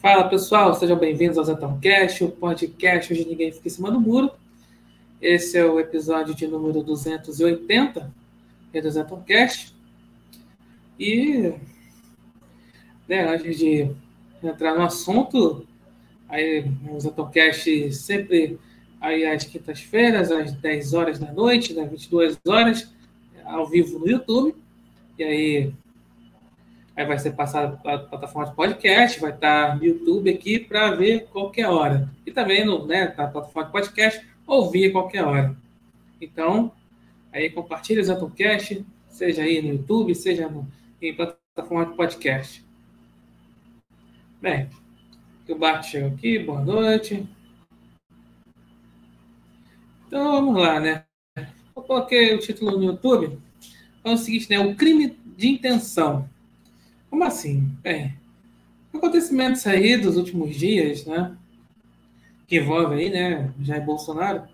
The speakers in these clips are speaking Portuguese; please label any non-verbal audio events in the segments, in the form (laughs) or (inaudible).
Fala pessoal, sejam bem-vindos ao Zetãocast, o podcast onde ninguém fica em cima do muro. Esse é o episódio de número 280 do Zetãocast. E né, antes de entrar no assunto, aí o Zetãocast sempre aí às quintas-feiras, às 10 horas da noite, às 22 horas, ao vivo no YouTube. E aí Aí vai ser passado para a plataforma de podcast, vai estar no YouTube aqui para ver qualquer hora. E também no, né, na plataforma de podcast, ouvir qualquer hora. Então, aí compartilhe o Zetocast, seja aí no YouTube, seja no, em plataforma de podcast. Bem, o Bart chegou aqui, boa noite. Então vamos lá, né? Eu coloquei o título no YouTube. É o seguinte, né? O crime de intenção. Como assim? Bem, acontecimentos aí dos últimos dias, né? Que envolve aí, né? Jair Bolsonaro.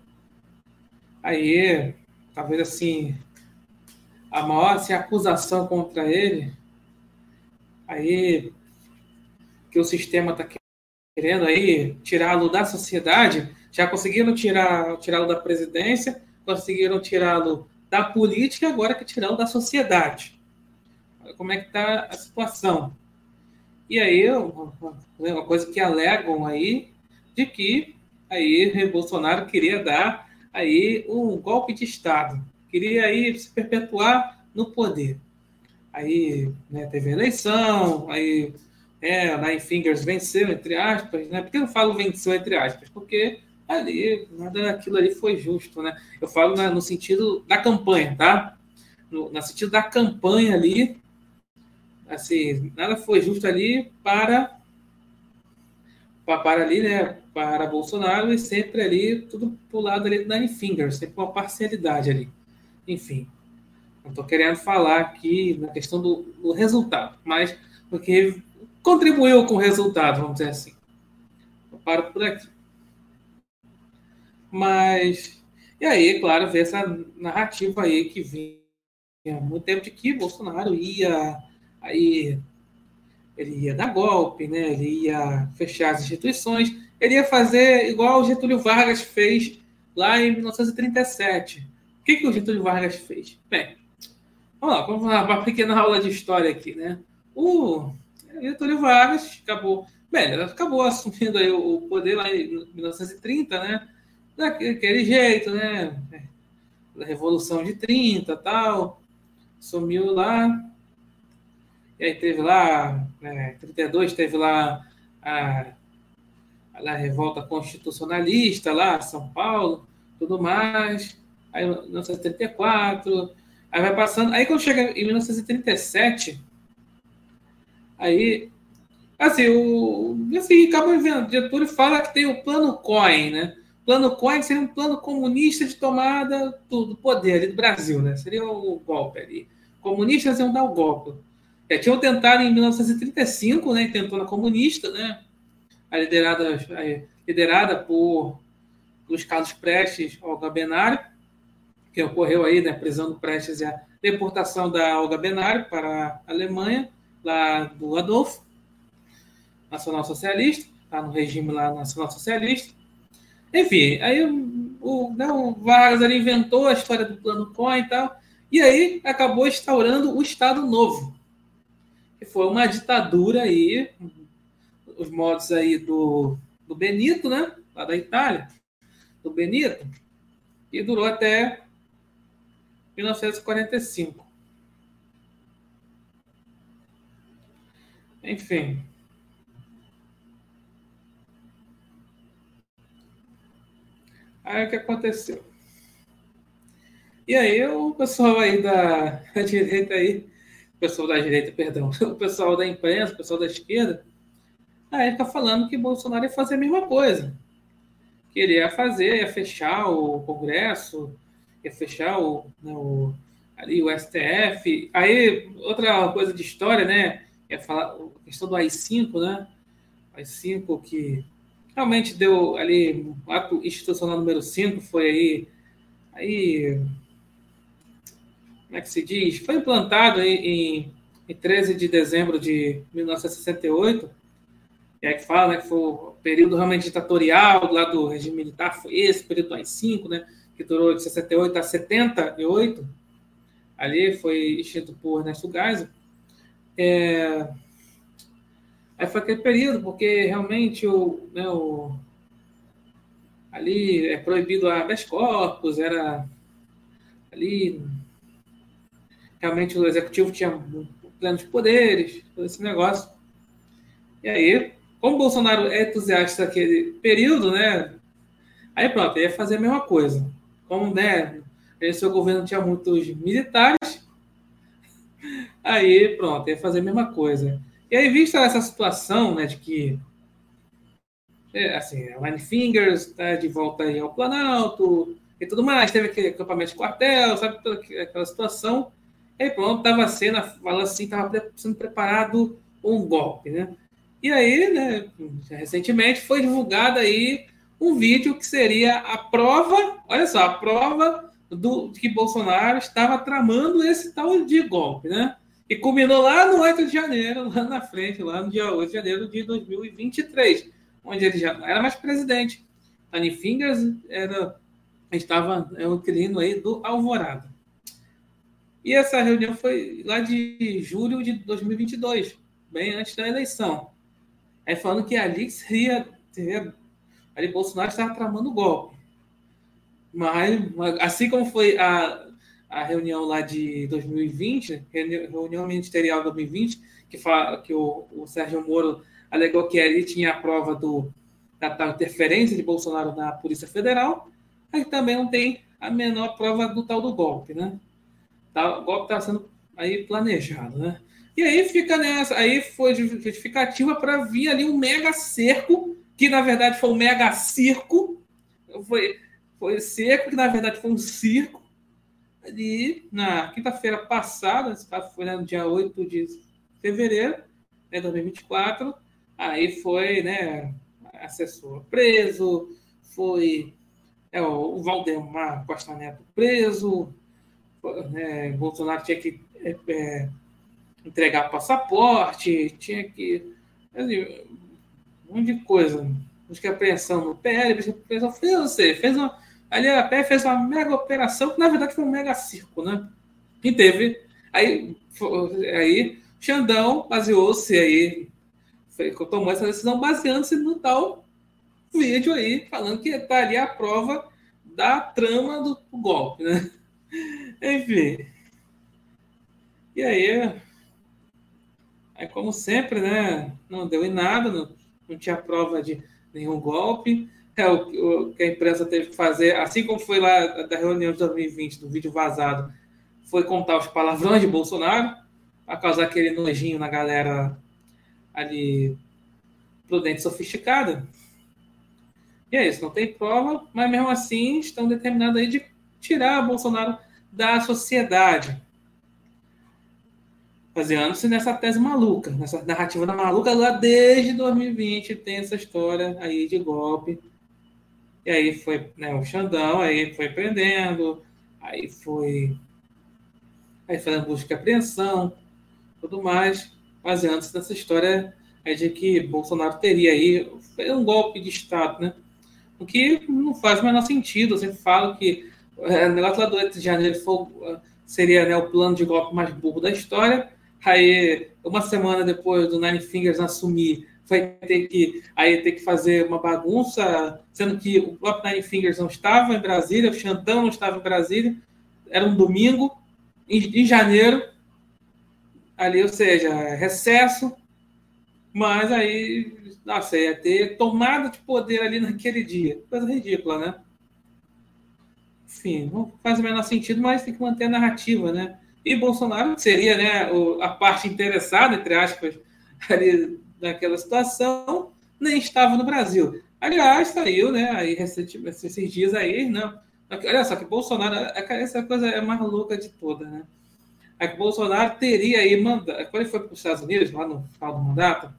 Aí, talvez assim, a maior assim, acusação contra ele, aí que o sistema está querendo aí tirá-lo da sociedade, já conseguiram tirar tirá-lo da presidência, conseguiram tirá-lo da política, agora que tirá-lo da sociedade como é que está a situação. E aí, uma coisa que alegam aí, de que aí Bolsonaro queria dar aí um golpe de Estado, queria aí se perpetuar no poder. Aí né, teve eleição, aí é, Nine Fingers venceu, entre aspas, né? Por que eu falo venceu, entre aspas? Porque ali, nada daquilo ali foi justo, né? Eu falo no sentido da campanha, tá? No, no sentido da campanha ali, assim, nada foi justo ali para para ali, né, para Bolsonaro e sempre ali tudo pro lado ali do Nine Fingers, sempre uma parcialidade ali. Enfim, não estou querendo falar aqui na questão do, do, resultado, mas porque contribuiu com o resultado, vamos dizer assim. Eu paro por aqui. Mas, e aí, claro, ver essa narrativa aí que vinha há muito tempo de que Bolsonaro ia aí ele ia dar golpe, né? ele ia fechar as instituições, ele ia fazer igual o Getúlio Vargas fez lá em 1937. O que, que o Getúlio Vargas fez? Bem, vamos lá, vamos lá, uma pequena aula de história aqui, né? O Getúlio Vargas acabou, bem, acabou assumindo aí o poder lá em 1930, né? Daquele jeito, né? Da Revolução de 30 tal, sumiu lá, e aí teve lá, né, 32, teve lá a, a, revolta constitucionalista lá, São Paulo, tudo mais. Aí 1934, aí vai passando. Aí quando chega em 1937, aí assim, o assim, acaba vendo, Getúlio fala que tem o plano Cohen, né? Plano Cohen seria um plano comunista de tomada do, do poder do Brasil, né? Seria o golpe ali. Comunistas iam dar o golpe. É, tinham tentado em 1935, né, intentona comunista, né, a liderada, a, liderada por Luiz Carlos Prestes Olga Benário, que ocorreu aí, né, prisão do Prestes e a deportação da Olga Benário para a Alemanha, lá do Adolfo, nacional socialista, tá no regime lá nacional socialista. Enfim, aí o, né, o Vargas inventou a história do plano Cohen e tal, e aí acabou instaurando o Estado Novo, foi uma ditadura aí, os modos aí do, do Benito, né? Lá da Itália, do Benito, e durou até 1945. Enfim. Aí o que aconteceu? E aí o pessoal aí da, (laughs) da direita aí o pessoal da direita, perdão, (laughs) o pessoal da imprensa, o pessoal da esquerda, aí fica falando que Bolsonaro ia fazer a mesma coisa. Que ele ia fazer, ia fechar o Congresso, ia fechar o, né, o, ali, o STF. Aí, outra coisa de história, né? Ia falar a questão do AI-5, né? AI-5 que realmente deu ali, o ato institucional número 5 foi aí, aí como é que se diz? Foi implantado em, em 13 de dezembro de 1968, é que fala né, que foi o período realmente ditatorial lá do regime militar, foi esse, período do AI-5, né, que durou de 68 a 78, ali foi extinto por Ernesto Geisel. É, aí foi aquele período, porque realmente o, né, o, ali é proibido a habeas corpus, era ali realmente o executivo tinha plenos poderes, todo esse negócio. E aí, como Bolsonaro é entusiasta daquele período, né? Aí pronto, ia fazer a mesma coisa. Como, né? Seu governo tinha muitos militares, (laughs) aí pronto, ia fazer a mesma coisa. E aí, vista essa situação, né, de que é, assim, a Line Fingers está de volta aí ao Planalto e tudo mais, teve aquele acampamento de quartel, sabe, aquela situação. Aí pronto, estava sendo, falando assim, estava sendo preparado um golpe, né? E aí, né, recentemente foi divulgado aí um vídeo que seria a prova, olha só, a prova do que Bolsonaro estava tramando esse tal de golpe, né? E culminou lá no 8 de janeiro, lá na frente, lá no dia 8 de janeiro de 2023, onde ele já não era mais presidente. Tony Fingers era, estava é, o inquilino aí do Alvorada. E essa reunião foi lá de julho de 2022, bem antes da eleição. Aí falando que ali seria, seria ali Bolsonaro estava tramando o golpe. Mas, assim como foi a, a reunião lá de 2020, reunião ministerial de 2020, que, fala, que o, o Sérgio Moro alegou que ali tinha a prova do, da, da interferência de Bolsonaro na Polícia Federal, aí também não tem a menor prova do tal do golpe, né? Tá, o golpe está sendo aí planejado, né? E aí fica nessa, aí foi justificativa para vir ali um mega cerco, que na verdade foi um mega circo, foi, foi cerco, que na verdade foi um circo, ali na quinta-feira passada, esse caso foi no dia 8 de fevereiro de 2024, aí foi, né, assessor preso, foi é, o Valdemar Costa Neto preso, né, Bolsonaro tinha que é, é, entregar passaporte, tinha que. Assim, um monte de coisa. Que apreensão no PL, fez, você, fez uma. Ali a pé fez uma mega operação, que na verdade foi um mega circo, né? E teve. Aí, aí Xandão baseou-se aí, tomou essa decisão baseando-se no tal vídeo aí, falando que está ali a prova da trama do golpe, né? Enfim. E aí, Aí, como sempre, né, não deu em nada, não, não tinha prova de nenhum golpe. É o, o, que a imprensa teve que fazer, assim como foi lá da reunião de 2020, do vídeo vazado, foi contar os palavrões de Bolsonaro, para causar aquele nojinho na galera ali prudente sofisticada. E é isso, não tem prova, mas mesmo assim estão determinados aí de tirar Bolsonaro da sociedade baseando-se nessa tese maluca, nessa narrativa da maluca lá desde 2020 tem essa história aí de golpe. E aí foi né, o Xandão, aí foi prendendo, aí foi aí fazendo busca e apreensão, tudo mais, baseando-se nessa história aí de que Bolsonaro teria aí um golpe de Estado, né? O que não faz o menor sentido. Eu sempre falo que é, o negócio lá do 8 de janeiro foi, seria né, o plano de golpe mais burro da história Aí, uma semana depois do Nine Fingers assumir, vai ter que aí ter que fazer uma bagunça, sendo que o próprio Nine Fingers não estava em Brasília, o Xandão não estava em Brasília, era um domingo, em, em janeiro, ali, ou seja, recesso, mas aí, nossa, ia ter tomada de poder ali naquele dia. Coisa ridícula, né? Enfim, não faz o menor sentido, mas tem que manter a narrativa, né? E Bolsonaro seria né, a parte interessada, entre aspas, (laughs) ali naquela situação, nem estava no Brasil. Aliás, saiu, né, aí recentemente, esses dias aí, né, olha só que Bolsonaro, essa coisa é mais louca de toda, né? É que Bolsonaro teria aí mandado, quando ele foi para os Estados Unidos, lá no final do mandato,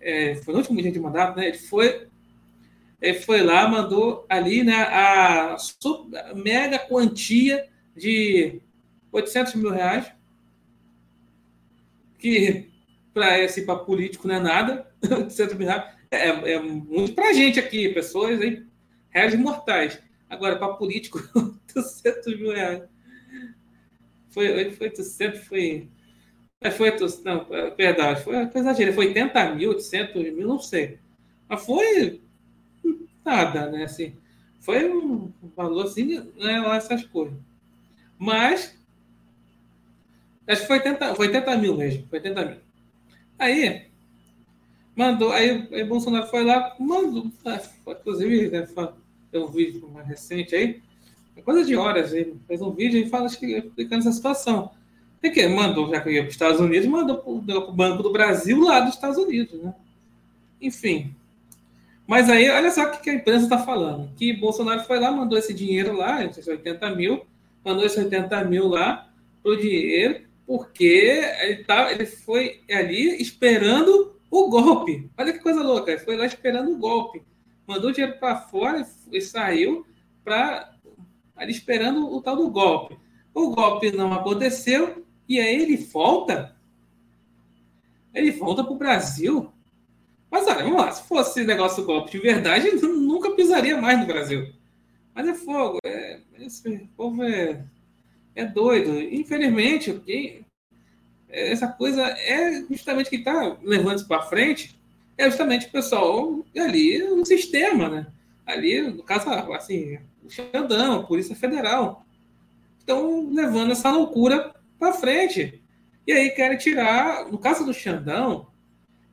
é, foi no último dia de mandato, né, ele foi, ele foi lá, mandou ali, né, a, mega quantia de 800 mil reais, que para esse para político não é nada. (laughs) 800 mil reais é, é muito para gente aqui, pessoas aí, reais mortais. Agora, para político, (laughs) 800 mil reais. Foi, foi 800, foi. É, foi, não, é verdade, foi, exagerado, foi 80 mil, 800 mil, não sei. Mas foi nada, né? Assim, foi um valor assim, né, essas coisas. Mas, acho que foi 80, foi 80 mil mesmo, foi 80 mil. Aí, mandou, aí, aí Bolsonaro foi lá, mandou, ah, inclusive, né, tem um vídeo mais recente aí, é coisa de horas, ele fez um vídeo e fala explicando essa situação. E que mandou, já que ia para os Estados Unidos, mandou para o Banco do Brasil lá dos Estados Unidos, né? Enfim. Mas aí, olha só o que a imprensa está falando. Que Bolsonaro foi lá, mandou esse dinheiro lá, esses 80 mil, mandou esses 80 mil lá pro dinheiro, porque ele, tá, ele foi ali esperando o golpe. Olha que coisa louca, ele foi lá esperando o golpe. Mandou o dinheiro para fora e saiu para ali esperando o tal do golpe. O golpe não aconteceu e aí ele volta. Ele volta para o Brasil. Mas olha, vamos lá, se fosse negócio golpe de verdade, (laughs) nunca pisaria mais no Brasil. Mas é fogo, é, esse povo é, é doido. Infelizmente, essa coisa é justamente que está levando isso para frente, é justamente o pessoal ali no sistema, né? Ali, no caso, assim, o Xandão, a Polícia Federal, estão levando essa loucura para frente. E aí querem tirar, no caso do Xandão,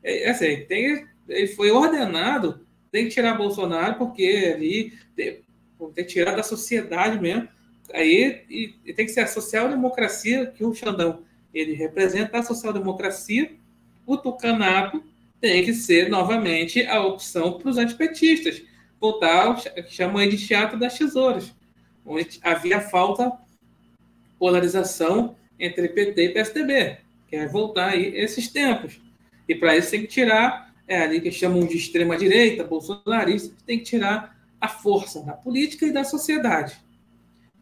é, é, assim, tem, ele foi ordenado, tem que tirar Bolsonaro, porque ali tem, tem que tirar da sociedade mesmo. Aí e, e tem que ser a social-democracia que o Xandão ele representa a social-democracia. O tucanato tem que ser novamente a opção para os antipetistas. Voltar que chamam de teatro das tesouras, onde havia falta polarização entre PT e PSDB. Quer voltar aí esses tempos. E para isso tem que tirar, é ali que chamam de extrema-direita, bolsonarista, tem que tirar a força da política e da sociedade.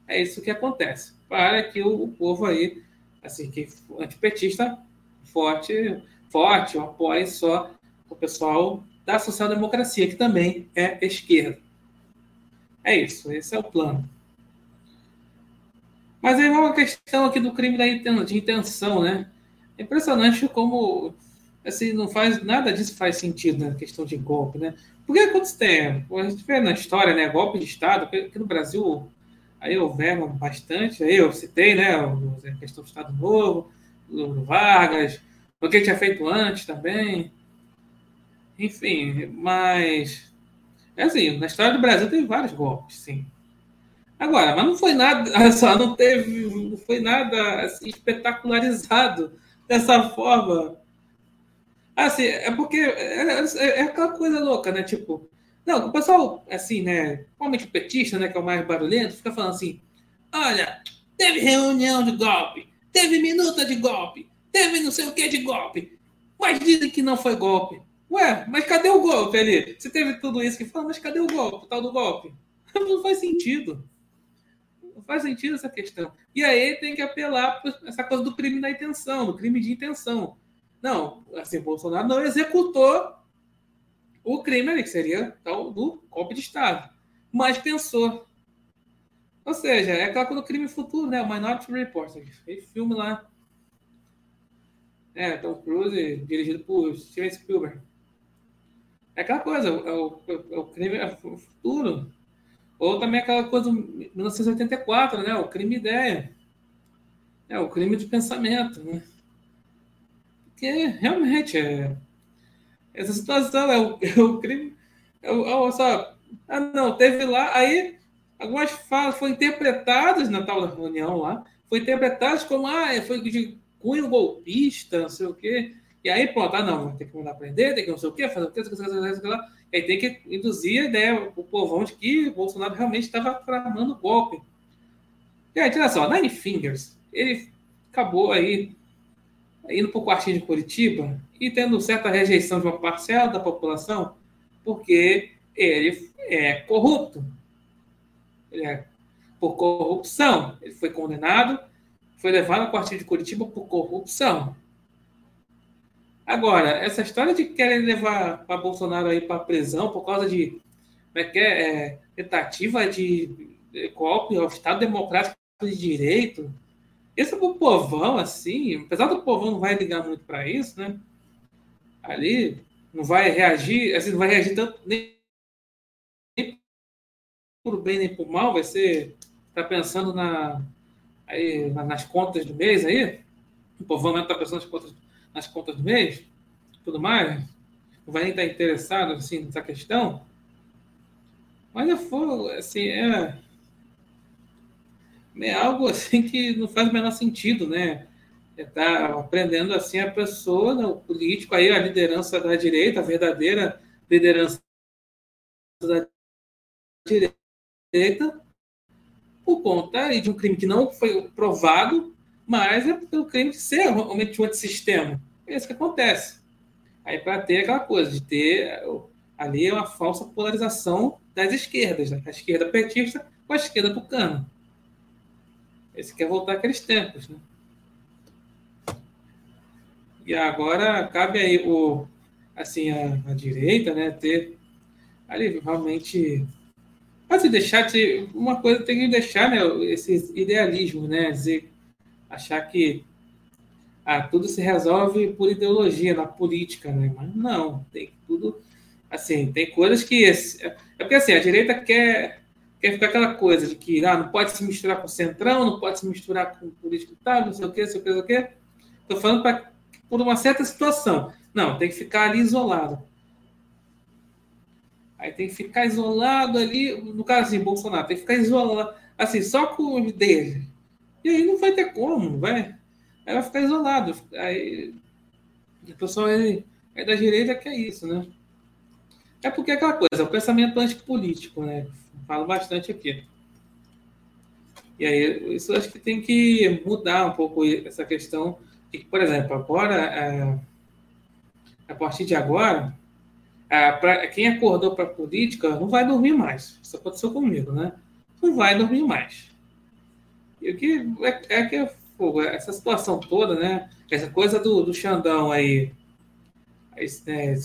É isso que acontece. Para que o, povo aí assim, que antipetista forte, forte, apoie só o pessoal da social-democracia, que também é esquerda. É isso, esse é o plano. Mas aí uma questão aqui do crime de intenção, né? É impressionante como assim, não faz nada disso faz sentido na questão de golpe, né? Porque tem, a gente vê na história, né, golpe de Estado, aqui no Brasil Aí houveram bastante, aí eu citei, né, a questão do Estado Novo, do Vargas, o que tinha feito antes também. Enfim, mas. É assim, na história do Brasil teve vários golpes, sim. Agora, mas não foi nada, (laughs) só não teve, não foi nada assim, espetacularizado dessa forma. Assim, é porque é, é, é aquela coisa louca, né? Tipo, não, o pessoal, assim, né, principalmente o petista, né, que é o mais barulhento, fica falando assim: olha, teve reunião de golpe, teve minuta de golpe, teve não sei o que de golpe, mas dizem que não foi golpe. Ué, mas cadê o golpe ali? Você teve tudo isso que fala, mas cadê o golpe, o tal do golpe? (laughs) Não faz sentido. Não faz sentido essa questão. E aí tem que apelar para essa coisa do crime da intenção, do crime de intenção. Não, assim, Bolsonaro não executou o crime ali, que seria tal do golpe de Estado. Mas pensou. Ou seja, é aquela coisa do crime futuro, né? O Minority Report. Fez filme lá. É, Tom Cruise, dirigido por Steven Spielberg. É aquela coisa, é o, é o crime é o futuro. Ou também aquela coisa do 1984, né? O crime ideia. É o crime de pensamento, né? Porque realmente é essa situação é o, (laughs) é o crime. É o, é só, ah, não, teve lá, aí algumas falas foram interpretadas na tal reunião lá, foi interpretadas como, ah, é, foi de cunho golpista, não sei o quê. E aí, pronto, ah, não, tem que mandar prender, tem que não sei o quê, fazer o quê, lá. Aí tem que induzir a ideia, o povão, de que Bolsonaro realmente estava tramando golpe. E aí, olha só, Nine Fingers, ele acabou aí indo para o quartinho de Curitiba e tendo certa rejeição de uma parcela da população, porque ele é corrupto. Ele é por corrupção. Ele foi condenado, foi levado ao quartinho de Curitiba por corrupção. Agora, essa história de querer levar para Bolsonaro aí para prisão por causa de é que é, é, tentativa de golpe ao Estado Democrático de Direito, é para o povão, assim, apesar do povão não vai ligar muito para isso, né? Ali não vai reagir, assim, não vai reagir tanto nem, nem por bem nem por mal, vai ser tá pensando na aí, nas contas do mês aí, o povão está pensando nas contas, nas contas do mês, tudo mais, não vai nem estar tá interessado assim, nessa questão. Mas é fogo, assim, é, é algo assim que não faz o menor sentido, né? Está é aprendendo assim a pessoa, né, o político, aí a liderança da direita, a verdadeira liderança da direita, por conta de um crime que não foi provado, mas é pelo crime de ser realmente um antissistema. É isso que acontece. Aí para ter aquela coisa de ter ali uma falsa polarização das esquerdas, né? a esquerda petista com a esquerda tucana. Esse quer voltar aqueles tempos, né? E agora cabe aí o assim a, a direita, né, ter ali realmente Pode deixar de. Uma coisa tem que deixar, né? Esse idealismo, né? Dizer, achar que ah, tudo se resolve por ideologia, na política, né? Mas não, tem tudo. Assim, tem coisas que. É porque assim, a direita quer, quer ficar aquela coisa de que ah, não pode se misturar com o centrão, não pode se misturar com o político tal, não sei o quê, não sei o quê, não sei o quê. Estou falando pra, por uma certa situação. Não, tem que ficar ali isolado. Aí tem que ficar isolado ali, no caso assim, Bolsonaro, tem que ficar isolado, assim, só com o dele. E aí não vai ter como, vai? Aí vai ficar isolado. Aí o pessoal aí, aí da direita que é isso, né? É porque é aquela coisa, é o pensamento antipolítico, né? Falo bastante aqui. E aí, isso acho que tem que mudar um pouco essa questão. De que, por exemplo, agora, é, a partir de agora, ah, pra, quem acordou para a política não vai dormir mais. Isso aconteceu comigo, né? Não vai dormir mais. E o que é, é que é fogo, essa situação toda, né? Essa coisa do, do Xandão aí, né,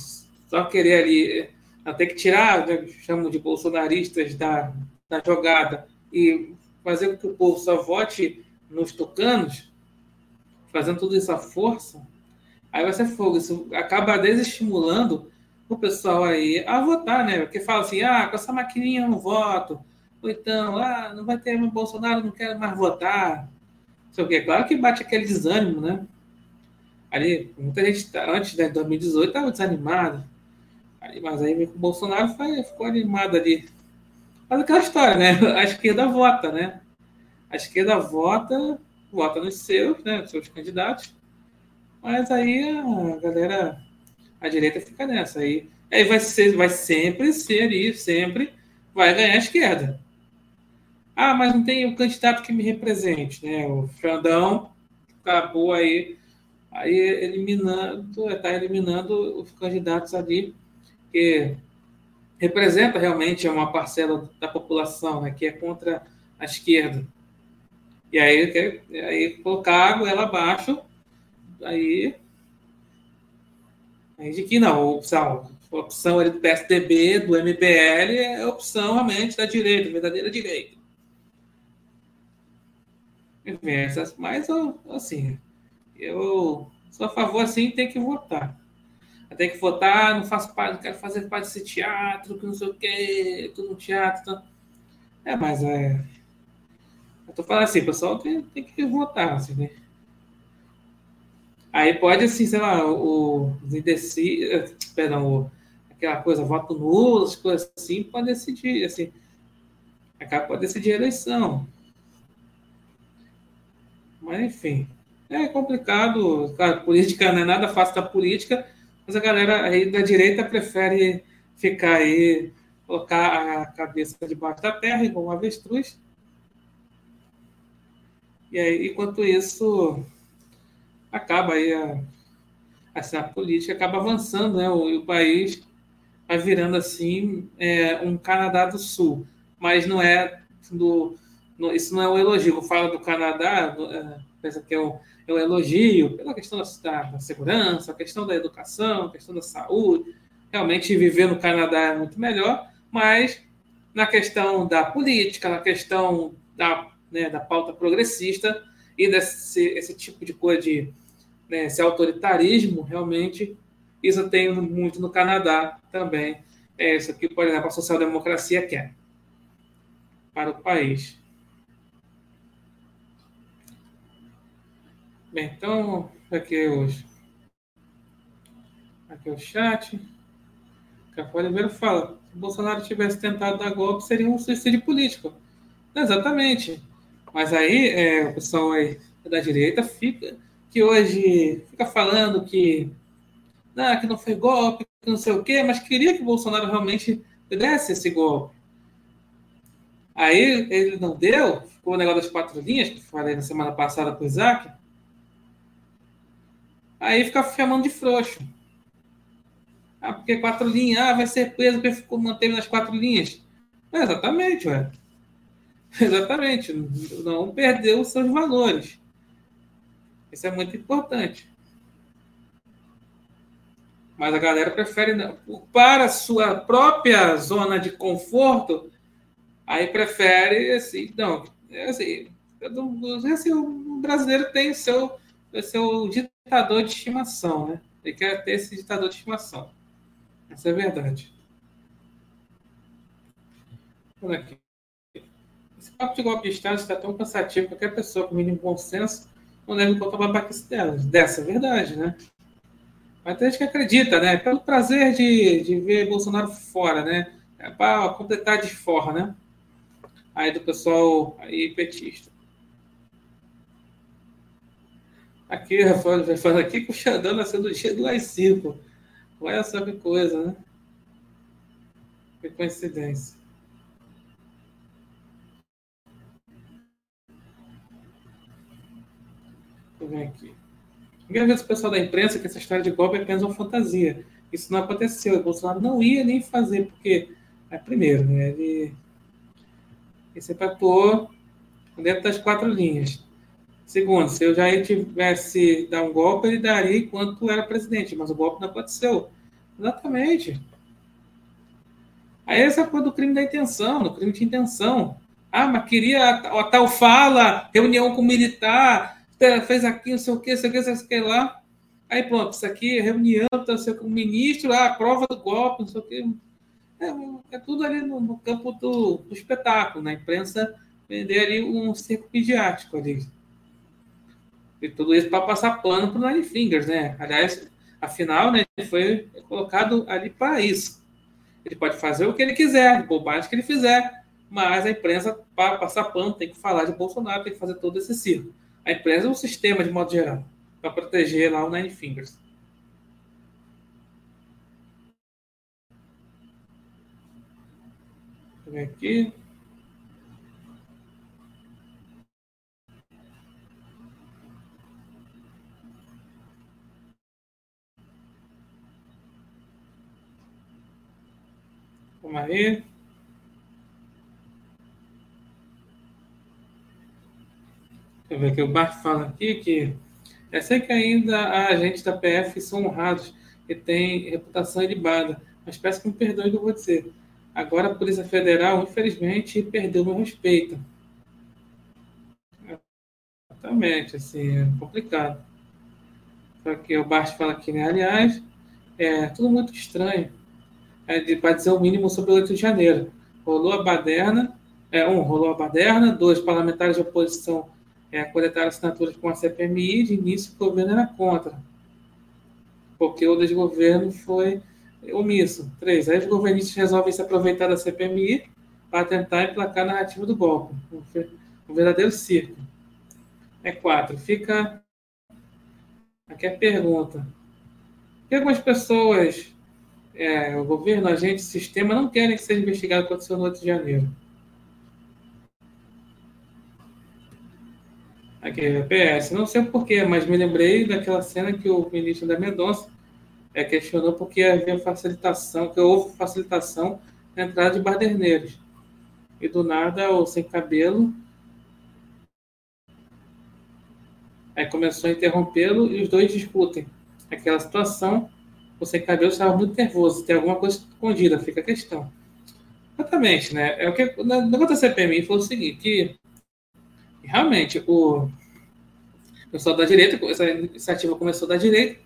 só querer ali, até que tirar, né, chamam de bolsonaristas da, da jogada e fazer com que o povo só vote nos tucanos, fazendo tudo isso à força, aí vai ser fogo. Isso acaba desestimulando o pessoal aí a votar, né? Porque fala assim, ah, com essa maquininha eu não voto. Ou então, ah, não vai ter Bolsonaro, não quero mais votar. Não sei o quê. Claro que bate aquele desânimo, né? Ali, muita gente, tá, antes de 2018, estava desanimada. Aí, mas aí o Bolsonaro foi, ficou animado ali. Mas aquela história, né? (laughs) A esquerda vota, né? A esquerda vota, vota nos seus, né? Nos seus candidatos. Mas aí a galera a direita fica nessa. Aí, aí vai, ser, vai sempre ser isso, sempre vai ganhar a esquerda. Ah, mas não tem o candidato que me represente, né? O Xandão acabou aí, aí eliminando, está eliminando os candidatos ali que representa realmente uma parcela da população, né? Que é contra a esquerda. E aí, aí colocar ela abaixo, aí de que não, a opção, opção ali do PSDB, do MBL, é a opção realmente da direita, verdadeira direita. Mas, assim, eu sou a favor, assim, tem que votar. Tem que votar, não faço parte, não quero fazer parte desse teatro, que não sei o quê, tudo no teatro. Tá? É, mas é. Eu tô falando assim, pessoal tem, tem que votar, assim, né? Aí pode, assim, sei lá, o, o perdão, o, aquela coisa, voto nulo, as coisas assim, pode decidir, assim, acaba pode decidir a eleição. Mas, enfim, é complicado. Claro, política não é nada fácil da política, mas a galera aí da direita prefere ficar aí, colocar a cabeça debaixo da terra, igual um avestruz. E aí, enquanto isso, acaba aí a, assim, a política acaba avançando, né? O, o país vai virando assim é, um Canadá do Sul, mas não é do isso não é um elogio. Eu falo do Canadá, é, pensa que é um, é um elogio pela questão da, da segurança, a questão da educação, a questão da saúde. Realmente viver no Canadá é muito melhor, mas na questão da política, na questão da, né, da pauta progressista e desse esse tipo de coisa de né, esse autoritarismo, realmente, isso tem muito no Canadá também. É isso que, por exemplo, a social-democracia quer para o país. Bem, então, aqui hoje. Aqui é o chat. Café Oliveira fala: se Bolsonaro tivesse tentado dar golpe, seria um suicídio político. Exatamente. Mas aí é, o pessoal aí da direita fica que hoje fica falando que, não, que não foi golpe, que não sei o quê, mas queria que Bolsonaro realmente desse esse golpe. Aí ele não deu, ficou o negócio das quatro linhas, que falei na semana passada para o Isaac. Aí fica chamando de frouxo. Ah, porque quatro linhas, ah, vai ser preso porque ficou manteve nas quatro linhas. É, exatamente, ué. (laughs) Exatamente. Não perdeu os seus valores. Isso é muito importante. Mas a galera prefere, para a sua própria zona de conforto, aí prefere, assim, não, é assim, o brasileiro tem o seu, o seu ditador de estimação, né? Ele quer ter esse ditador de estimação. Essa é a verdade. Olha aqui. Esse papo de golpe de Estado está tão cansativo que qualquer pessoa com mínimo bom senso não deve contar babaquice delas. Dessa é verdade, né? Mas tem gente que acredita, né? Pelo prazer de, de ver Bolsonaro fora, né? É para completar de fora, né? Aí do pessoal aí petista. Aqui, Rafael, falando aqui que o Xandão nasceu do dia do AI-5. Olha só que coisa, né? Que coincidência. Deixa ver aqui. Ninguém vê o pessoal da imprensa que essa história de golpe é apenas uma fantasia. Isso não aconteceu. O Bolsonaro não ia nem fazer, porque, é, primeiro, né, ele, ele sempre atuou dentro das quatro linhas. Segundo, se o Jair tivesse dar um golpe, ele daria enquanto era presidente, mas o golpe não aconteceu. Exatamente. Aí essa coisa do crime da intenção, do crime de intenção. Ah, mas queria a, tal fala, reunião com militar, fez aqui, não sei o que, não sei o que, não sei o que lá. Aí pronto, isso aqui é reunião, tá, sei, com o ministro, ah, a prova do golpe, não sei o que. É, é tudo ali no, no campo do, do, espetáculo, na imprensa vender ali um circo midiático ali. E tudo isso para passar pano para o Nine Fingers, né? Aliás, afinal, né, ele foi colocado ali para isso. Ele pode fazer o que ele quiser, bobagem que ele fizer, mas a imprensa, para passar pano, tem que falar de Bolsonaro, tem que fazer todo esse circo. A imprensa é um sistema, de modo geral, para proteger lá o Nine Fingers. Ver aqui. Vamos aí. Deixa eu ver que o Bart fala aqui que é sei que ainda a agentes da PF são honrados e têm reputação ilibada, mas peço que me perdoe o que eu vou dizer. Agora a Polícia Federal, infelizmente, perdeu meu respeito. Exatamente, assim, é complicado. Só que o Bart fala aqui, né? Aliás, é tudo muito estranho é, para dizer o mínimo sobre o 8 de janeiro. Rolou a baderna, é, um, rolou a baderna, dois, parlamentares de oposição é, coletaram assinaturas com a CPMI, de início o governo era contra, porque o desgoverno foi omisso. Três, aí os governistas resolvem se aproveitar da CPMI para tentar emplacar a narrativa do golpe, um verdadeiro circo. É quatro, fica aqui a pergunta. Por que algumas pessoas é, o governo, a gente, o sistema não querem que seja investigado o que aconteceu no 8 de janeiro. Aqui, PS, não sei porquê, mas me lembrei daquela cena que o ministro da Mendonça é, questionou porque havia facilitação, que houve facilitação na entrada de baderneiros. E do nada, o sem cabelo Aí começou a interrompê-lo e os dois discutem. Aquela situação, você cabelo estava muito nervoso, tem alguma coisa escondida, fica a questão. Exatamente, né? É o que negócio da CPMI foi o seguinte, que realmente o pessoal da direita, essa iniciativa começou da direita,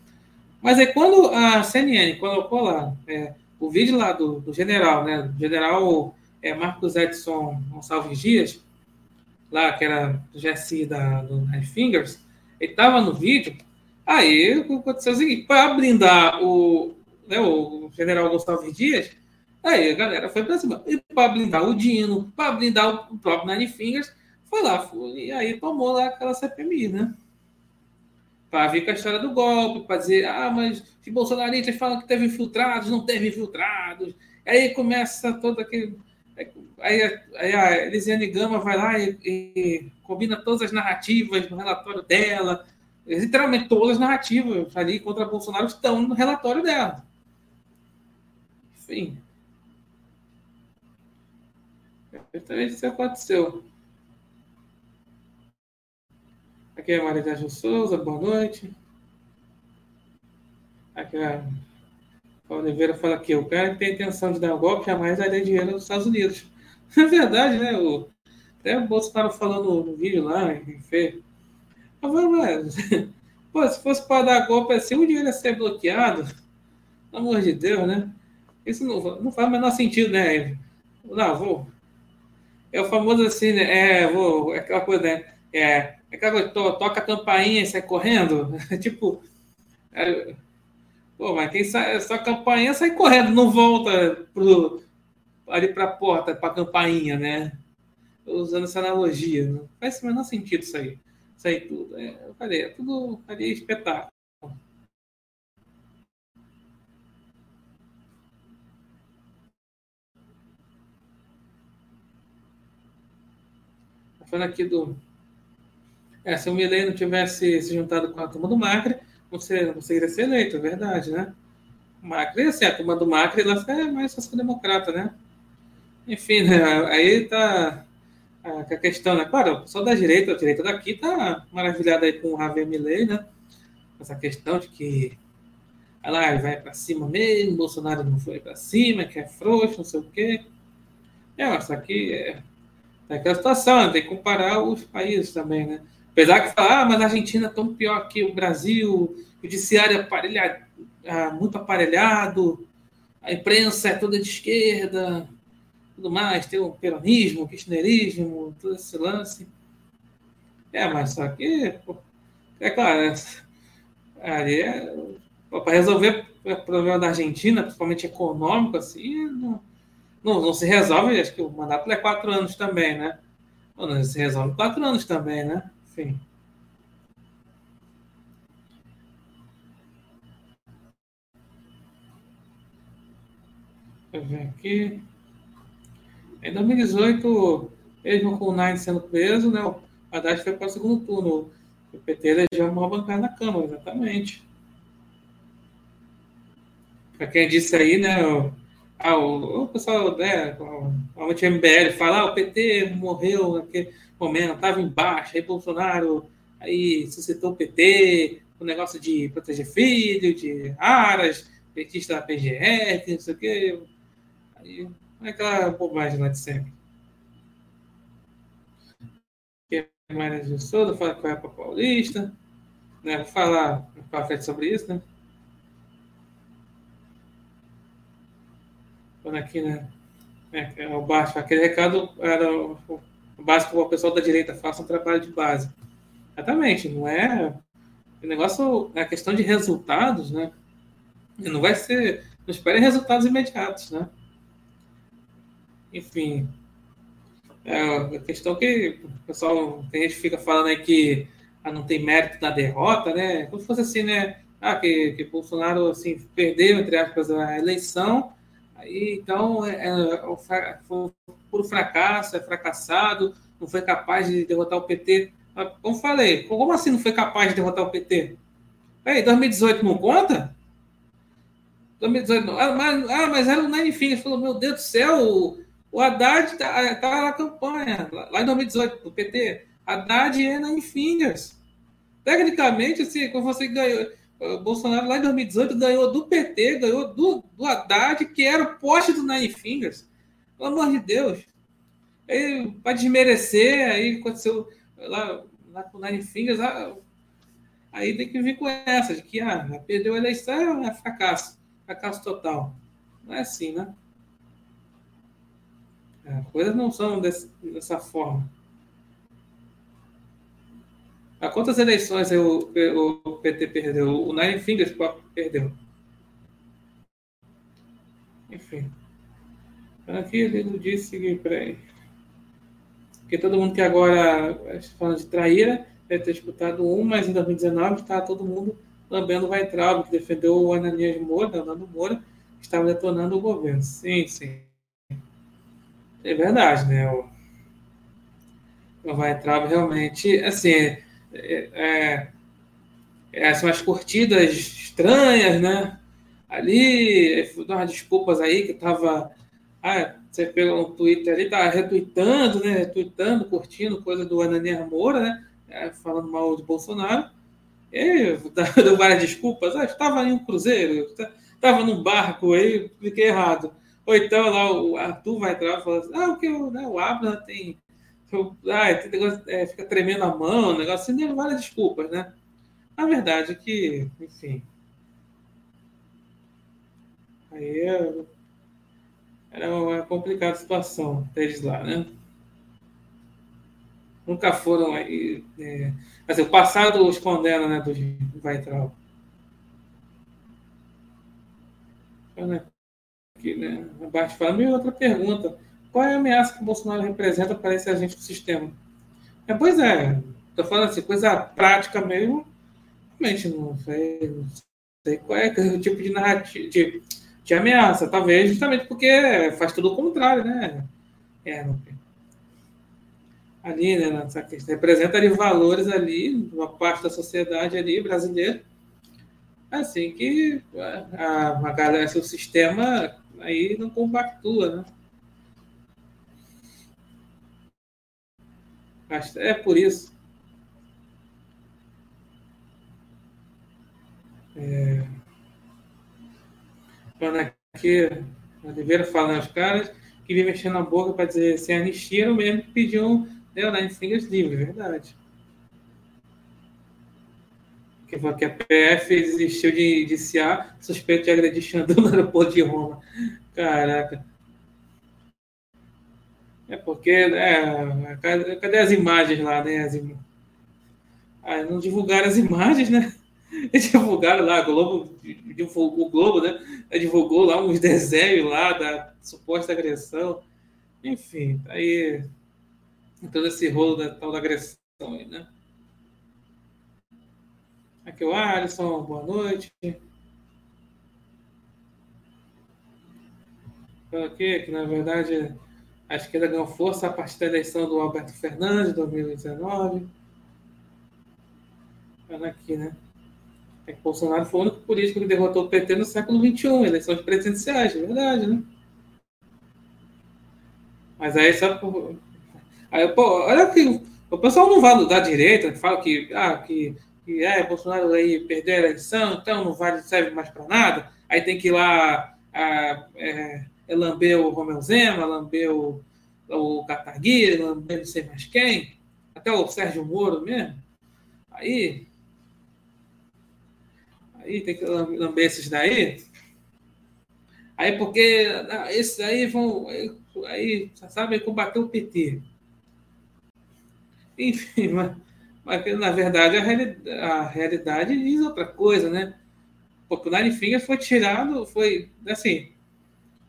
mas aí quando a CNN colocou lá é, o vídeo lá do, do general, né? Do general é, Marcos Edson Gonçalves Dias, lá que era do GSI da, do Fingers, ele estava no vídeo, aí aconteceu o seguinte, para blindar o, né, o general Gonçalves Dias, aí a galera foi para cima. E para blindar o Dino, para blindar o próprio Nine Fingers, foi lá, foi, e aí tomou lá aquela CPMI, né? Para vir com a história do golpe, para dizer, ah, mas os bolsonaristas falam que teve infiltrados, não teve infiltrados. Aí começa todo aquele. Aí, aí a Elisiane Gama vai lá e, e, combina todas as narrativas no relatório dela. Literalmente todas as narrativas ali contra Bolsonaro estão no relatório dela. Enfim. Exatamente isso aconteceu. Aqui é a Maria Jorge Souza, boa noite. Aqui é a Oliveira fala aqui, o cara que tem intenção de dar um golpe jamais daria dinheiro nos Estados Unidos. (laughs) É verdade, né? O, até o Bolsonaro falando no vídeo lá, enfim. Mas, (laughs) pô, se fosse para dar golpe assim, o dinheiro ia ser bloqueado. Pelo amor de Deus, né? Isso não, não faz o menor sentido, né? Não, vou. É o famoso assim, né? É, vou. É aquela coisa, né? É, é aquela coisa, to, toca a campainha e sai correndo. (laughs) tipo. É, pô, mas quem sai, só a campainha sai correndo, não volta pro, ali para a porta, para a campainha, né? Usando essa analogia. Não faz o menor sentido isso aí. Isso aí tudo. É, eu falei, é tudo ali espetáculo. falando aqui do. É, se o Milley não tivesse se juntado com a turma do Macri, você não conseguiria ser eleito, é verdade, né? Macri, assim, a turma do Macri, ela é mais social-democrata, né? Enfim, né? aí tá a questão, né? Claro, o pessoal da direita, a direita daqui tá maravilhada aí com o Javier Milley, né? Essa questão de que ele vai para cima mesmo, Bolsonaro não foi para cima, que é frouxo, não sei o quê. É, mas aqui é, é aquela situação, né? tem que comparar os países também, né? Apesar que falar, ah, mas a Argentina é tão pior que o Brasil, o judiciário aparelhado, ah, muito aparelhado, a imprensa é toda de esquerda, tudo mais, tem o peronismo, o kirchnerismo, todo esse lance. É, mas só que, é claro, é, é, para resolver o problema da Argentina, principalmente econômico, assim, não, não, não se resolve, acho que o mandato é quatro anos também, né? Não, se resolve quatro anos também, né? Enfim. Deixa eu ver aqui. Em 2018, mesmo com o Nine sendo preso, né, o Haddad foi para o segundo turno. O PT elegeu uma bancada na Câmara, exatamente. Para quem disse aí, né, ah, o, o pessoal, né, o MBL fala, ah, o PT morreu naquele momento, estava embaixo, aí Bolsonaro aí suscitou o PT, o negócio de proteger filho, de aras, petista da PGR, não sei o quê. Aí, aquela bobagem lá de sempre. Mais de Souza, fala com a Paulista, né? Vou falar para frente sobre isso, né? quando aqui, né? É, é, o baixo, aquele recado era o, básico para o pessoal da direita faça um trabalho de base. Exatamente, não é. O negócio é a questão de resultados, né? Não vai ser. Não espere resultados imediatos, né? Enfim. É questão que o pessoal. Tem gente que fica falando aí que ah, não tem mérito na derrota, né? Como se fosse assim, né? Ah, que, que Bolsonaro assim, perdeu, entre aspas, a eleição Aí, então, é, é, foi por fracasso, é fracassado, não foi capaz de derrotar o PT. Como falei, como assim não foi capaz de derrotar o PT? Peraí, 2018 não conta? 2018 não. Ah, mas, ah, mas era o Nine Fingers. Falou, meu Deus do céu, o, Haddad tá, tá na campanha, lá em 2018, do PT. Haddad é Nine Fingers. Tecnicamente, assim, quando você ganhou. Bolsonaro lá em 2018 ganhou do PT, ganhou do, do Haddad, que era o poste do Nine Fingers. Pelo amor de Deus. Para desmerecer, aí aconteceu lá, lá com o Nine Fingers, ah, aí tem que vir com essa, de que ah, perdeu a eleição, é fracasso. Fracasso total. Não é assim, né? As coisas não são desse, dessa forma. A quantas eleições o, PT perdeu? O Nine Fingers perdeu. Enfim. Aqui ele disse que. Porque todo mundo que agora falando de traíra deve ter disputado um, mas em 2019 está todo mundo lambendo o Weintraub, que defendeu o Ananias Moura, Fernando Moura, que estava detonando o governo. Sim, sim. É verdade, né? O, o Weintraub realmente, assim, é, é, são as curtidas estranhas, né? Ali, dá umas desculpas aí que tava. Ah, você um Twitter ali, tá retweetando, né? Retweetando, curtindo coisa do Ananias Moura, né? É, falando mal de Bolsonaro. E (laughs) deu várias desculpas. Ah, estava em um cruzeiro, estava num barco aí, fiquei errado. Ou então lá o Arthur vai entrar e fala assim, ah, o que o, né, o Abraham tem ah, tem negócio, é, fica tremendo a mão, negócio assim, várias desculpas, né? A verdade é que, enfim. Aí é, era uma complicada situação deles lá, né? Nunca foram aí. É, assim, o passado os condena, né, do Vaitral. Aqui, né? Abaixo falando. E outra pergunta qual é a ameaça que o Bolsonaro representa para esse agente do sistema? É, pois é, estou falando assim, coisa prática mesmo, realmente não sei, não sei qual é o tipo de narrativa, de, de ameaça, talvez justamente porque faz tudo o contrário, né? É, não, ali, né, nessa questão, representa ali valores ali, uma parte da sociedade ali brasileira, assim que a, a galera, o sistema aí não compactua, né? É por isso. É... Aqui, Oliveira falando os caras que vivem mexendo na boca para dizer sem anistia, o mesmo que pediam Leonardo Fingers livre, verdade. Que, que a PF desistiu de indiciar suspeito de agredir Xandão (laughs) no aeroporto de Roma. Caraca. É porque, é, cadê, cadê as imagens lá, né? As im... ah, não divulgaram as imagens, né? (laughs) Eles divulgaram lá, Globo, o Globo, né? Divulgou lá uns desenhos lá da suposta agressão. Enfim, tá aí todo esse rolo da tal da agressão aí, né? Aqui o Alisson, boa noite. Aqui, que na verdade a esquerda ganhou força a partir da eleição do Alberto Fernandes, 2019. Olha aqui, né? É que Bolsonaro foi o único político que derrotou o PT no século XXI, eleições presidenciais, é verdade, né? Mas aí só. Aí, pô, olha que o pessoal não vai da direita, fala que, ah, que, que é, Bolsonaro aí perdeu a eleição, então não vale, serve mais para nada. Aí tem que ir lá ah, é, é lambeu o Romeu Zema, lambeu o Cataguiri, lambeu não sei mais quem, até o Sérgio Moro mesmo. Aí, aí tem que lamber esses daí. Aí porque esses aí vão, aí, sabe, combater o PT. Enfim, mas, mas na verdade a realidade, a realidade diz outra coisa, né? Porque o Nine Fingers foi tirado, foi assim,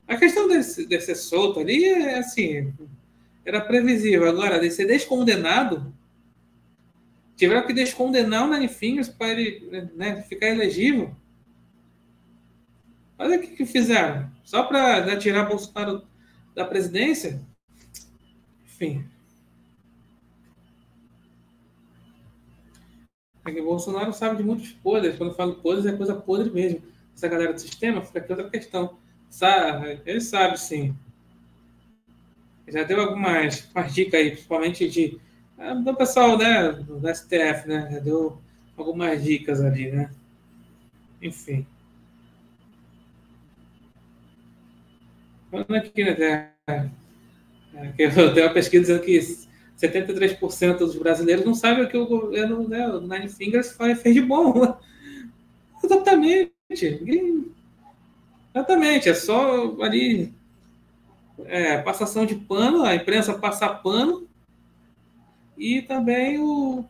a questão desse, de ser solto ali é assim, era previsível. Agora, de ser descondenado, tiveram que descondenar o Nine Fingers para ele né, ficar elegível. Olha o que, que fizeram. Só para né, tirar Bolsonaro da presidência. Enfim. É que Bolsonaro sabe de muitos podres. Quando eu falo podres, é coisa podre mesmo. Essa galera do sistema fica aqui outra questão. Sabe, ele sabe sim. Já deu algumas, dicas aí, principalmente de, é, do pessoal né, do STF, né? Já deu algumas dicas ali, né? Enfim. Falando aqui, né? É, eu tenho uma pesquisa dizendo que 73% dos brasileiros não sabem o que o governo, né, o Nine Fingers fez de bom. (laughs) Exatamente. Exatamente. É só ali é, passação de pano, a imprensa passar pano e também o.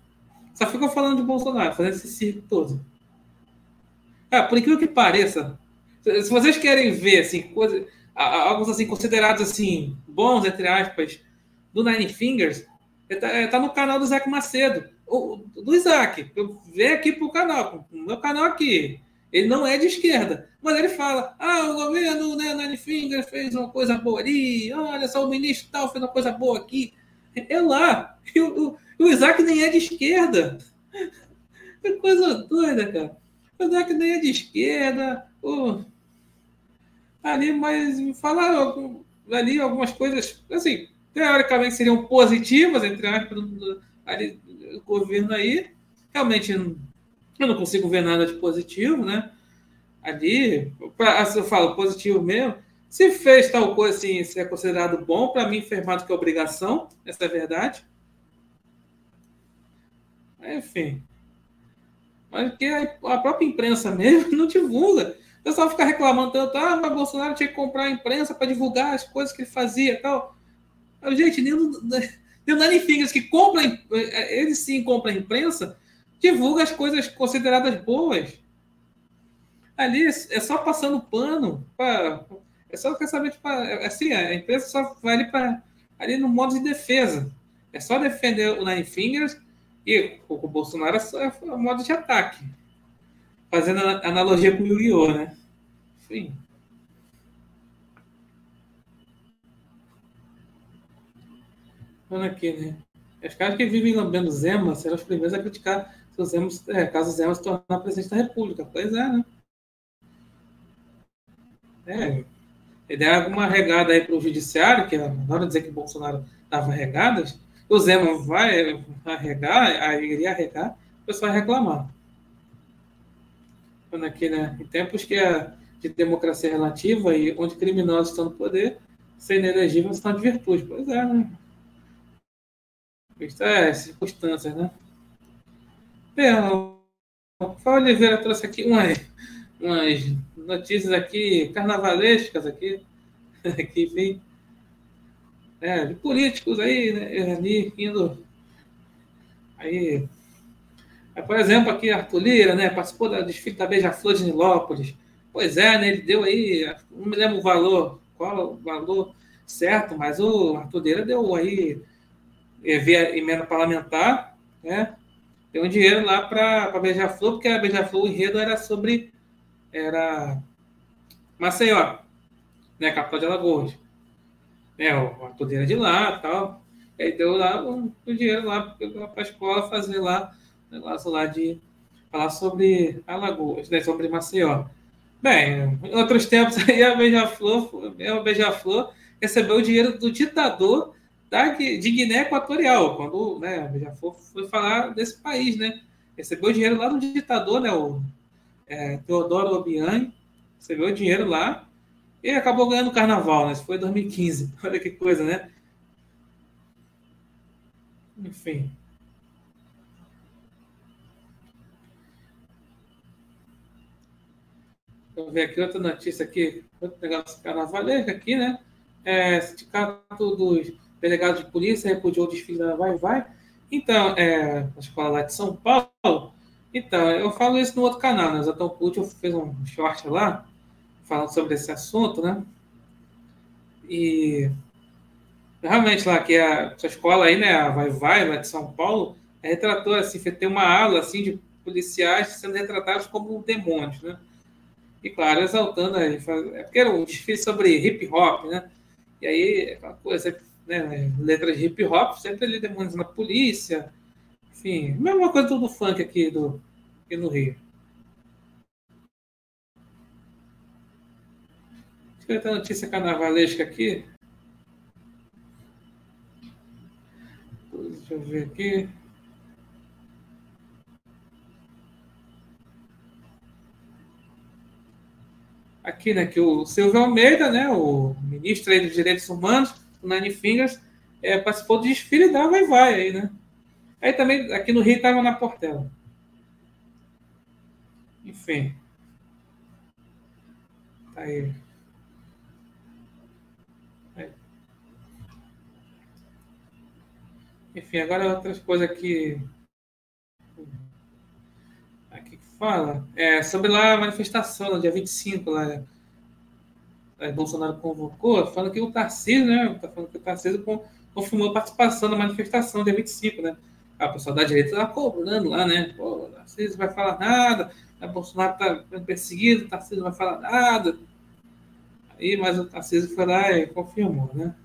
Só ficam falando de Bolsonaro, fazendo esse circo todo. Ah, por incrível que pareça, se vocês querem ver assim, coisa, alguns assim considerados assim bons entre aspas do Nine Fingers, está é, tá no canal do Isaac Macedo, o, do Isaac. Venho aqui pro canal, o meu canal aqui. Ele não é de esquerda, mas ele fala: ah, o governo, né, Nine Fingers fez uma coisa boa ali, olha só, o ministro tal fez uma coisa boa aqui. É lá. (laughs) E o, o, o Isaac nem é de esquerda. (laughs) Que coisa doida, cara. O Isaac nem é de esquerda. O... Ali, mas fala ali algumas coisas, assim, teoricamente seriam positivas, entre aspas, do governo aí. Realmente, eu não consigo ver nada de positivo, né? Ali, pra, assim, eu falo positivo mesmo. Se fez tal coisa assim, se é considerado bom, para mim fez mais do que obrigação, essa é a verdade. Enfim. Mas que a própria imprensa (laughs) mesmo não divulga. O pessoal fica reclamando tanto, ah, mas Bolsonaro tinha que comprar a imprensa para divulgar as coisas que ele fazia tal. Gente, nem o Nani Fingers que compra, ele sim compra a imprensa, divulga as coisas consideradas boas. Ali é só passando pano. Pra, é só quer saber, tipo, assim, a imprensa só vai ali, pra, ali no modo de defesa. É só defender o Nine Fingers e o, o Bolsonaro é, é o modo de ataque. Fazendo analogia com o Yu-Gi-Oh!, né? Enfim. Olha aqui, né? Os caras que vivem lambendo Zema serão os primeiros a criticar se o Zema, é, caso o Zema se tornar presidente da República. Pois é, né? É, ele der alguma regada aí para o judiciário, que na hora de dizer que Bolsonaro dava regadas, o Zema vai arregar, iria arregar, o pessoal vai reclamar. Quando aqui, né, em tempos que é de democracia relativa e onde criminosos estão no poder, sendo elegíveis estão de virtude. Pois é, né? É circunstâncias, né? Bem, Paulo Oliveira trouxe aqui umas, umas notícias aqui carnavalescas aqui, (laughs) aqui enfim, é, de políticos aí, né, ali indo aí, por exemplo, aqui Arthur Lira, né, participou do desfile da Beija-Flor de Nilópolis, pois é, né, ele deu aí, não me lembro o valor, qual o valor certo, mas o Arthur Lira deu aí é, via emenda parlamentar, né? Deu um dinheiro lá para Beija-Flor, porque a Beija-Flor, o enredo era sobre. Era Maceió, né? Capital de Alagoas. Né, Arthur era de lá tal. E aí deu lá um, um dinheiro lá para a escola fazer lá negócio lá de falar sobre Alagoas, né? Sobre Maceió. Bem, em outros tempos (laughs) aí a Beija-Flor, a Beija-Flor recebeu o dinheiro do ditador da, de Guiné Equatorial, quando né, já foi, foi falar desse país, né? Recebeu dinheiro lá do ditador, né? O é, Teodoro Obiang, recebeu dinheiro lá e acabou ganhando o carnaval, né? Isso foi em 2015. (laughs) Olha que coisa, né? Enfim. Vou ver aqui outra notícia aqui, outro negócio carnavalesco aqui, né? É, sindicato dos delegado de polícia repudiou o desfile da Vai Vai. Então, é, a escola lá de São Paulo. Então, eu falo isso no outro canal, né? O Zatão Pucci fez um short lá, falando sobre esse assunto, né? E realmente lá que a escola aí, né, a Vai Vai, lá de São Paulo, é, retratou assim, tem uma aula assim de policiais sendo retratados como demônios, né? E claro, exaltando aí, é porque era um desfile sobre hip hop, né? E aí, aquela coisa, né, letras de hip hop, sempre ali demonizando a polícia. Enfim, mesma coisa do funk aqui, do, aqui no Rio. Tem a notícia carnavalesca aqui. Deixa eu ver aqui. Aqui, né, que o Silvio Almeida, né, o ministro aí dos Direitos Humanos, Nine Fingers, é, participou do desfile da Vai Vai aí, né? Aí também, aqui no Rio, estava na Portela. Enfim. Tá aí. aí. Enfim, agora outras coisas aqui. Aqui que fala. É, sobre lá a manifestação, no dia 25, lá. Aí Bolsonaro convocou, falando que o Tarcísio, né? Tá falando que o Tarcísio confirmou a participação na manifestação dia 25, né? A pessoa da direita tá cobrando lá, né? Pô, o Tarcísio vai falar nada, o Bolsonaro tá perseguido, o Tarcísio não vai falar nada. Aí, mas o Tarcísio foi lá e confirmou, né?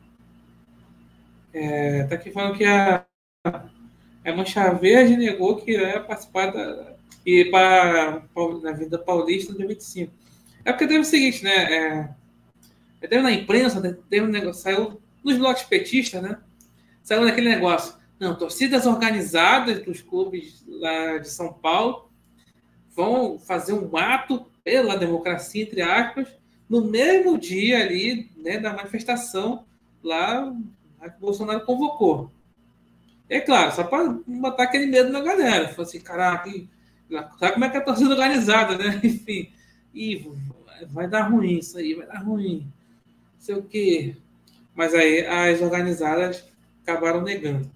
É, tá aqui falando que a, a Mancha Verde negou que ia participar da, e para na Vida Paulista no dia 25. É porque teve o seguinte, né? É, teve na imprensa, teve um negócio, saiu nos blogs petistas, né? Saiu naquele negócio. Não, torcidas organizadas dos clubes lá de São Paulo vão fazer um ato pela democracia, entre aspas, no mesmo dia ali né, da manifestação lá que o Bolsonaro convocou. É claro, só para botar aquele medo na galera. Falei assim, caraca, sabe como é que é a torcida organizada, né? (laughs) Enfim, e vai dar ruim isso aí, vai dar ruim. Sei o quê. Mas aí as organizadas acabaram negando.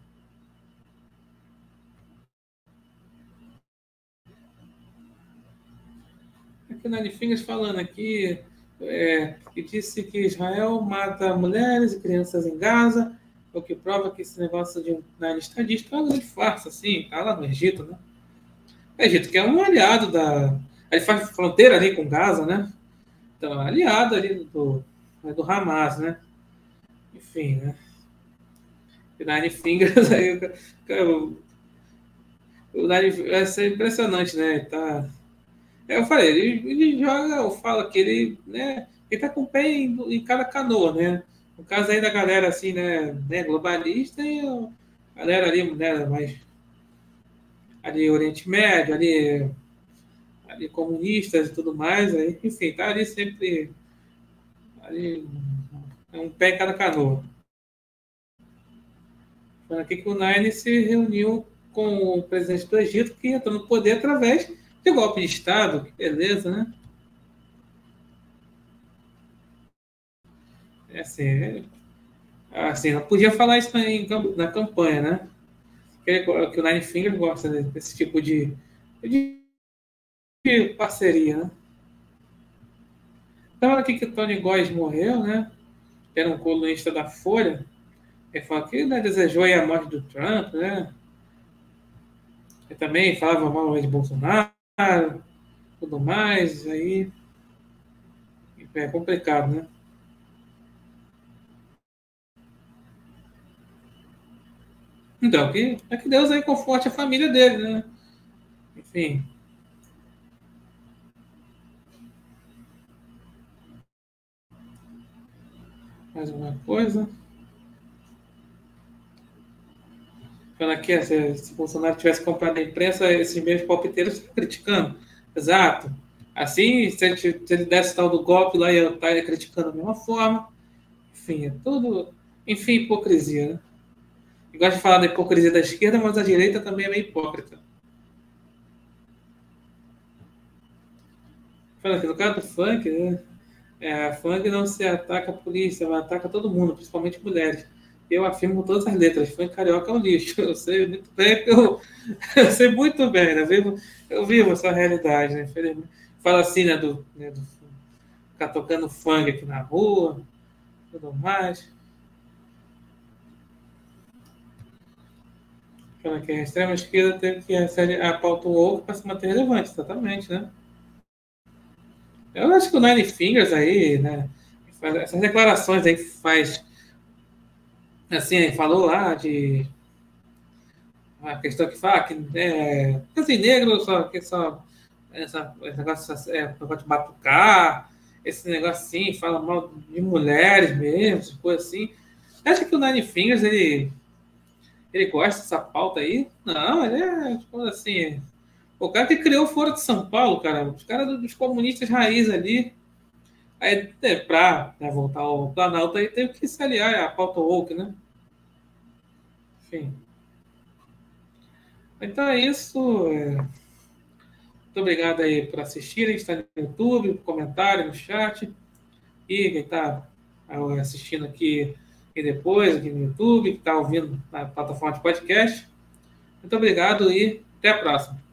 Aqui na Fingers falando aqui, é, que disse que Israel mata mulheres e crianças em Gaza, o que prova que esse negócio de Nine estadista é uma grande farsa, assim, tá lá no Egito, né? O Egito que é um aliado da... Ele faz fronteira ali com Gaza, né? Então, aliado ali do, do Hamas, né? Enfim, né? Nine Fingers, (laughs) aí, o, o Nine, vai ser impressionante, né? Tá, eu falei, ele, ele joga, eu falo que ele, né? Ele tá com o pé em, em cada canoa, né? No caso aí da galera assim, né, né globalista e a galera ali, né, mais ali Oriente Médio, ali, ali comunistas e tudo mais, aí, enfim, tá ali sempre ali um pé em cada canoa. Falando aqui que o Nine se reuniu com o presidente do Egito, que entrou no poder através de golpe de Estado, que beleza, né? É assim, é, assim, não podia falar isso na, na campanha, né? Que, que o Nine Finger gosta desse tipo de, de parceria, né? Então, aqui que o Tony Góes morreu, né? Era um colunista da Folha. Ele falou que né, desejou a morte do Trump, né? Ele também falava mal de Bolsonaro, tudo mais, aí é complicado, né? Então, que, é que Deus aí conforte a família dele, né? Enfim. Mais alguma coisa? Falando aqui, se, se Bolsonaro tivesse comprado a imprensa, esses mesmos palpiteiros estão criticando. Exato. Assim, se ele, se ele desse tal do golpe lá, ia estar criticando da mesma forma. Enfim, é tudo. Enfim, hipocrisia, né? Eu gosto de falar da hipocrisia da esquerda, mas a direita também é meio hipócrita. Fala aqui, no caso do funk, né? É, funk não se ataca a polícia, mas ataca todo mundo, principalmente mulheres. Eu afirmo todas as letras, funk carioca é um lixo. (laughs) Eu sei muito bem, eu, (laughs) eu sei muito bem, né? eu, vivo, eu vivo essa realidade, né? Fala assim, né, do, né, do ficar tocando funk aqui na rua, tudo mais. Falando que a extrema esquerda teve que receber a pauta ovo para se manter relevante, exatamente, né? Eu acho que o Nine Fingers aí, né? Essas declarações aí que faz. Assim, falou lá de. A questão que fala que. É, assim, negro só. Que só essa, esse negócio, é, negócio de batucar, esse negócio assim, fala mal de mulheres mesmo, coisa assim. Acha que o Nine Fingers ele ele gosta dessa pauta aí? Não, ele é, tipo assim, o cara que criou o Foro de São Paulo, cara, os caras dos comunistas raiz ali, Aí, é, para né, voltar ao Planalto, aí teve que se aliar à pauta woke, né? Enfim. Então é isso. É... Muito obrigado aí por assistirem, está no YouTube, comentário, no chat. E quem está assistindo aqui e depois, aqui no YouTube, que está ouvindo na plataforma de podcast. Muito obrigado e até a próxima.